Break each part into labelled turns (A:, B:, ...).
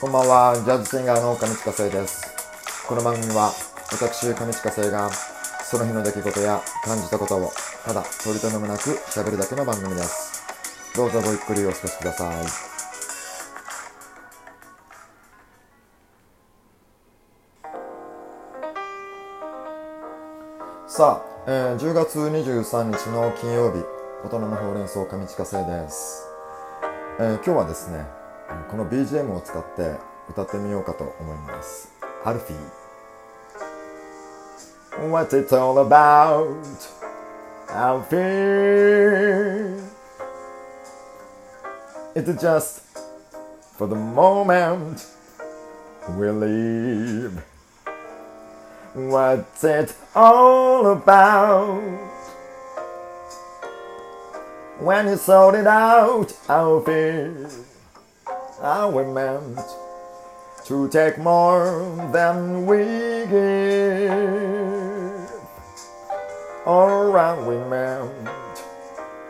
A: こんばんは、ジャズシンガーの上近生です。この番組は、私、上近生が、その日の出来事や感じたことを、ただ、取り留めもなく喋るだけの番組です。どうぞごゆっくりお過ごしください。さあ、えー10月23日の金曜日、大人のほうれん草上近生です。えー今日はですね、この BGM を使って歌ってみようかと思います。アルフィー。What's it all about? Alfie. It's just for the moment we live. What's it all about? When you sold it out, Alfie. Are we meant to take more than we give? Or are we meant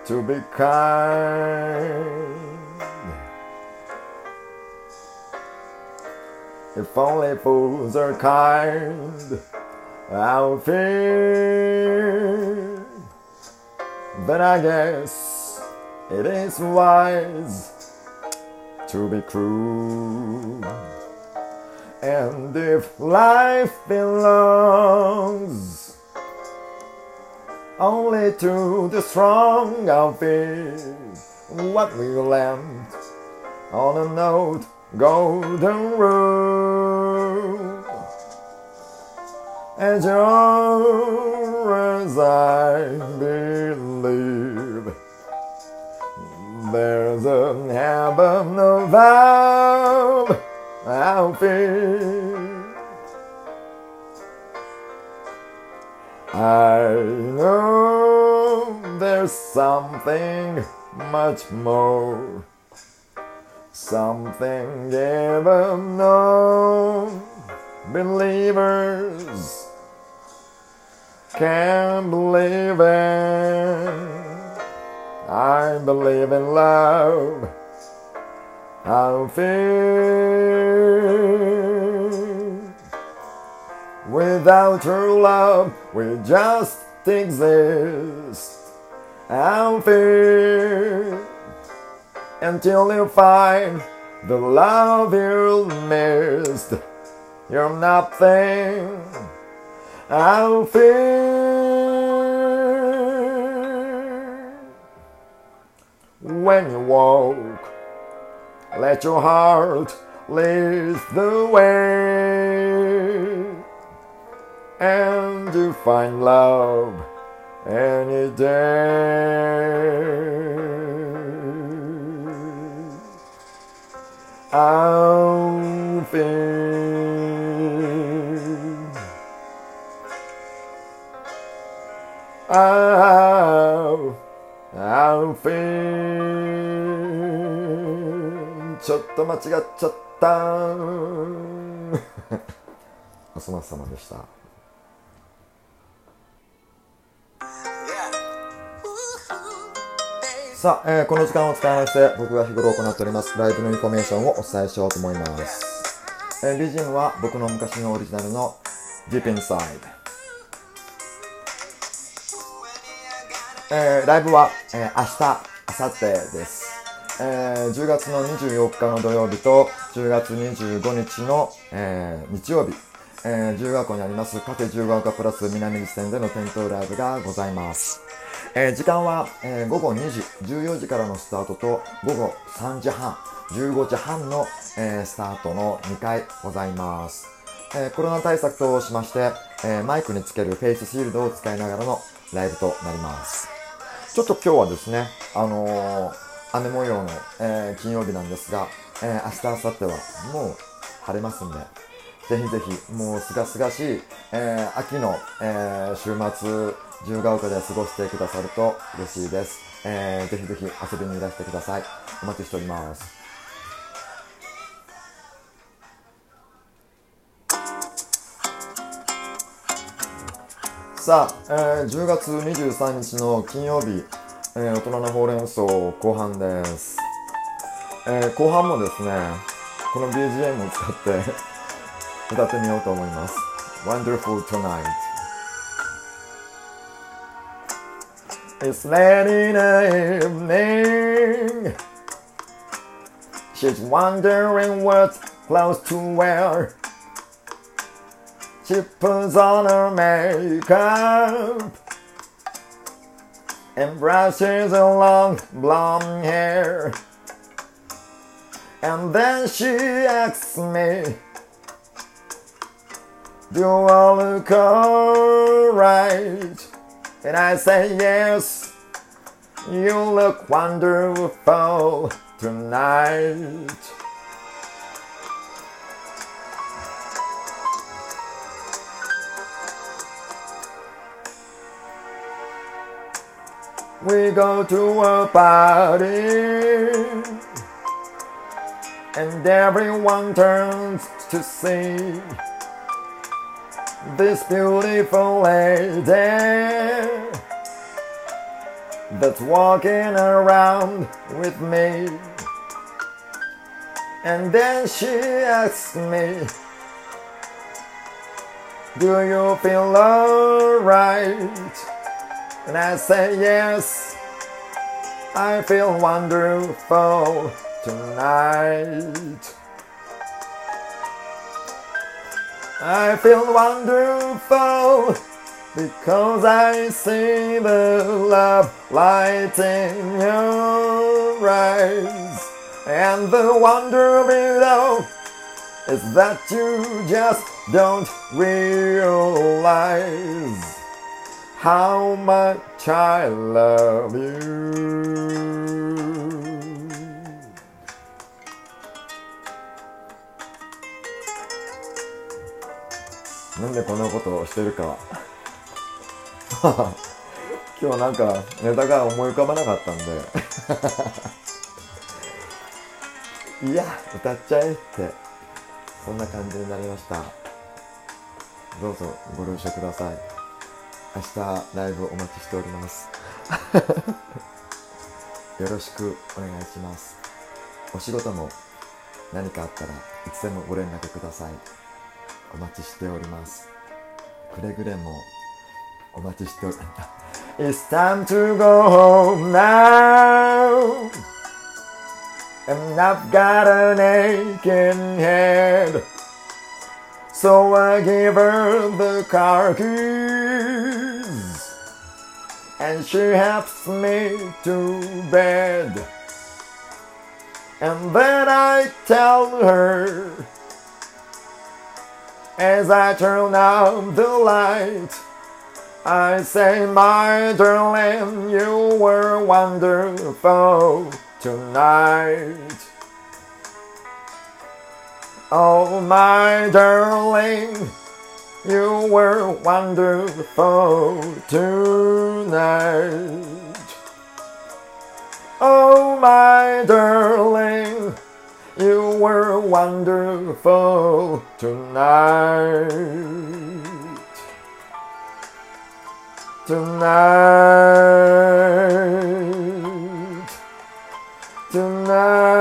A: to be kind? If only fools are kind, I'll fear. But I guess it is wise to be cruel. And if life belongs only to the strong, I'll be what we land on a note golden rule. As sure as I believe there's a heaven above, I'll be. I know there's something much more, something even known believers can believe in. I believe in love. I feel without your love, we just exist. I feel until you find the love you missed. You're nothing. I feel when you walk. Let your heart lead the way, and you find love any day. Feel. I'll, I'll feel ちょっと間違っちゃった。おそ松様でした。さあ、えーこの時間を使いまして僕が日頃行っておりますライブのインフォメーションをお伝えしようと思います、えー、BGM は僕の昔のオリジナルの Deep Inside えーライブは、えー明日、明後日です。えー10月の24日の土曜日と10月25日の、えー日曜日、えー自由が丘にありますカフェ自由が丘プラス南口店での店頭ライブがございます。えー時間は、えー午後2時、14時からのスタートと午後3時半、15時半の、えースタートの2回ございます。えーコロナ対策としまして、えーマイクにつけるフェイスシールドを使いながらのライブとなります。ちょっと今日はですね、あのー雨模様の、えー金曜日なんですが、えー明日、明後日はもう晴れますんで、ぜひぜひ、もうすがすがしい、えー秋の、えー週末、自由が丘で過ごしてくださると嬉しいです。えーぜひぜひ遊びにいらしてください。お待ちしております。さあ、えー10月23日の金曜日、えー大人のほうれん草後半です、えー後半もですねこの BGM を使って歌ってみようと思います Wonderful Tonight It's late in the evening She's wondering what clothes to wear She puts on her makeup and brushes her long blonde hair. And then she asks me, Do I look alright? And I say, Yes, you look wonderful tonight. We go to a party and everyone turns to see this beautiful lady that's walking around with me. And then she asks me, Do you feel alright? And I say yes, I feel wonderful tonight. I feel wonderful because I see the love light in your eyes. And the wonder below is that you just don't realize how much I love you. なんでこんなことをしてるか。今日なんかネタが思い浮かばなかったんで。いや歌っちゃえって。そんな感じになりました。どうぞご了承ください。明日ライブお待ちしております。よろしくお願いします。お仕事も何かあったらいつでもご連絡ください。お待ちしております。くれぐれもお待ちしております It's time to go home now. And I've got an aching head. So I give her the car keys And she helps me to bed And then I tell her as I turn out the light, I say, my darling, you were wonderful tonight. Oh, my darling, you were wonderful tonight. Oh, my darling, you were wonderful tonight. Tonight. Tonight.